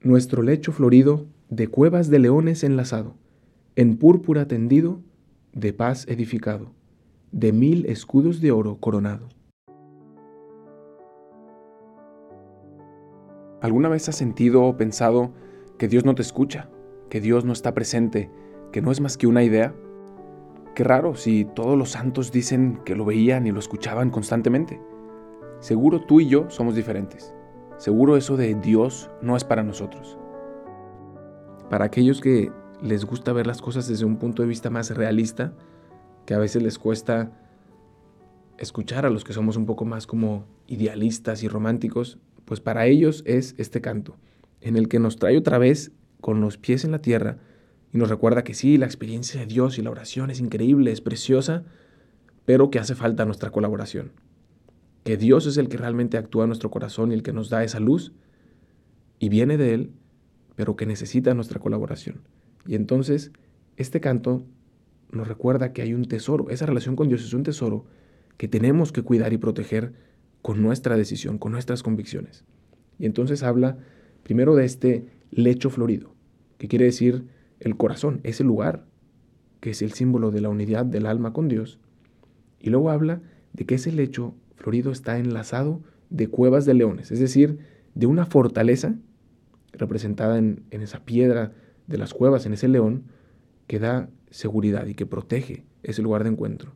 nuestro lecho florido de cuevas de leones enlazado, en púrpura tendido, de paz edificado, de mil escudos de oro coronado. ¿Alguna vez has sentido o pensado que Dios no te escucha, que Dios no está presente, que no es más que una idea? Qué raro si todos los santos dicen que lo veían y lo escuchaban constantemente. Seguro tú y yo somos diferentes. Seguro eso de Dios no es para nosotros. Para aquellos que les gusta ver las cosas desde un punto de vista más realista, que a veces les cuesta escuchar a los que somos un poco más como idealistas y románticos, pues para ellos es este canto, en el que nos trae otra vez con los pies en la tierra y nos recuerda que sí, la experiencia de Dios y la oración es increíble, es preciosa, pero que hace falta nuestra colaboración. Que Dios es el que realmente actúa en nuestro corazón y el que nos da esa luz, y viene de Él, pero que necesita nuestra colaboración. Y entonces, este canto nos recuerda que hay un tesoro, esa relación con Dios es un tesoro que tenemos que cuidar y proteger con nuestra decisión, con nuestras convicciones. Y entonces habla primero de este lecho florido, que quiere decir el corazón, ese lugar que es el símbolo de la unidad del alma con Dios. Y luego habla de que ese lecho florido está enlazado de cuevas de leones, es decir, de una fortaleza representada en, esa piedra de las cuevas, en ese león, que da seguridad y que protege ese lugar de encuentro.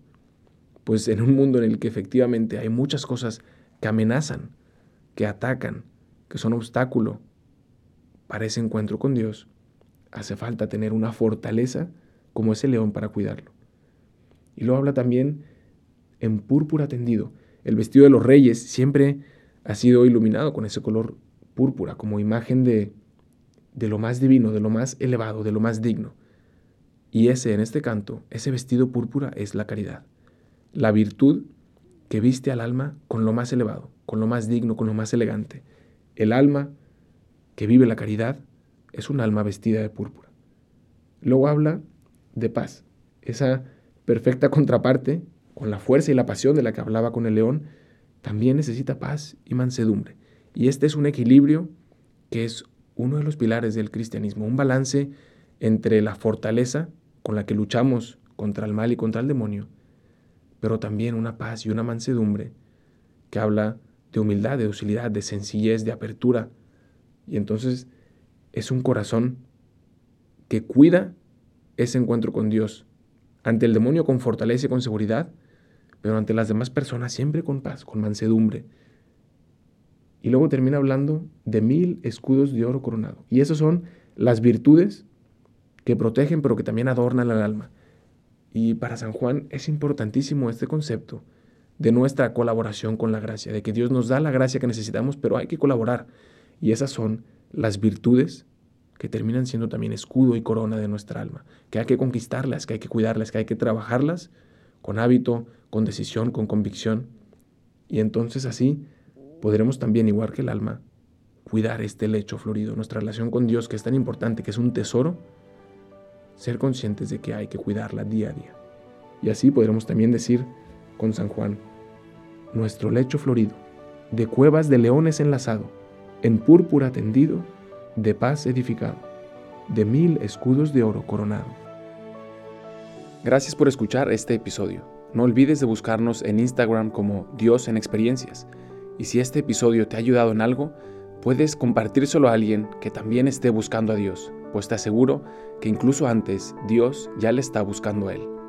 Pues en un mundo en el que efectivamente hay muchas cosas que amenazan, que atacan, que son obstáculo para ese encuentro con Dios, hace falta tener una fortaleza como ese león para cuidarlo. Y lo habla también en púrpura tendido. El vestido de los reyes siempre ha sido iluminado con ese color púrpura como imagen de, de lo más divino, de lo más elevado, de lo más digno. Y ese, en este canto, ese vestido púrpura es la caridad, la virtud que viste al alma con lo más elevado, con lo más digno, con lo más elegante. El alma que vive la caridad es un alma vestida de púrpura. Luego habla de paz, esa perfecta contraparte con la fuerza y la pasión de la que hablaba con el león, también necesita paz y mansedumbre. Y este es un equilibrio que es uno de los pilares del cristianismo, un balance entre la fortaleza con la que luchamos contra el mal y contra el demonio, pero también una paz y una mansedumbre que habla de humildad, de docilidad, de sencillez, de apertura. Y entonces es un corazón que cuida ese encuentro con Dios. Ante el demonio con fortaleza y con seguridad, pero ante las demás personas siempre con paz, con mansedumbre. Y luego termina hablando de mil escudos de oro coronado. Y esas son las virtudes que protegen, pero que también adornan al alma. Y para San Juan es importantísimo este concepto de nuestra colaboración con la gracia, de que Dios nos da la gracia que necesitamos, pero hay que colaborar. Y esas son las virtudes que terminan siendo también escudo y corona de nuestra alma, que hay que conquistarlas, que hay que cuidarlas, que hay que trabajarlas con hábito, con decisión, con convicción. Y entonces así podremos también, igual que el alma, cuidar este lecho florido, nuestra relación con Dios, que es tan importante, que es un tesoro, ser conscientes de que hay que cuidarla día a día. Y así podremos también decir con San Juan, nuestro lecho florido, de cuevas de leones enlazado, en púrpura tendido, de paz edificado, de mil escudos de oro coronado. Gracias por escuchar este episodio. No olvides de buscarnos en Instagram como Dios en Experiencias. Y si este episodio te ha ayudado en algo, puedes compartírselo a alguien que también esté buscando a Dios, pues te aseguro que incluso antes Dios ya le está buscando a él.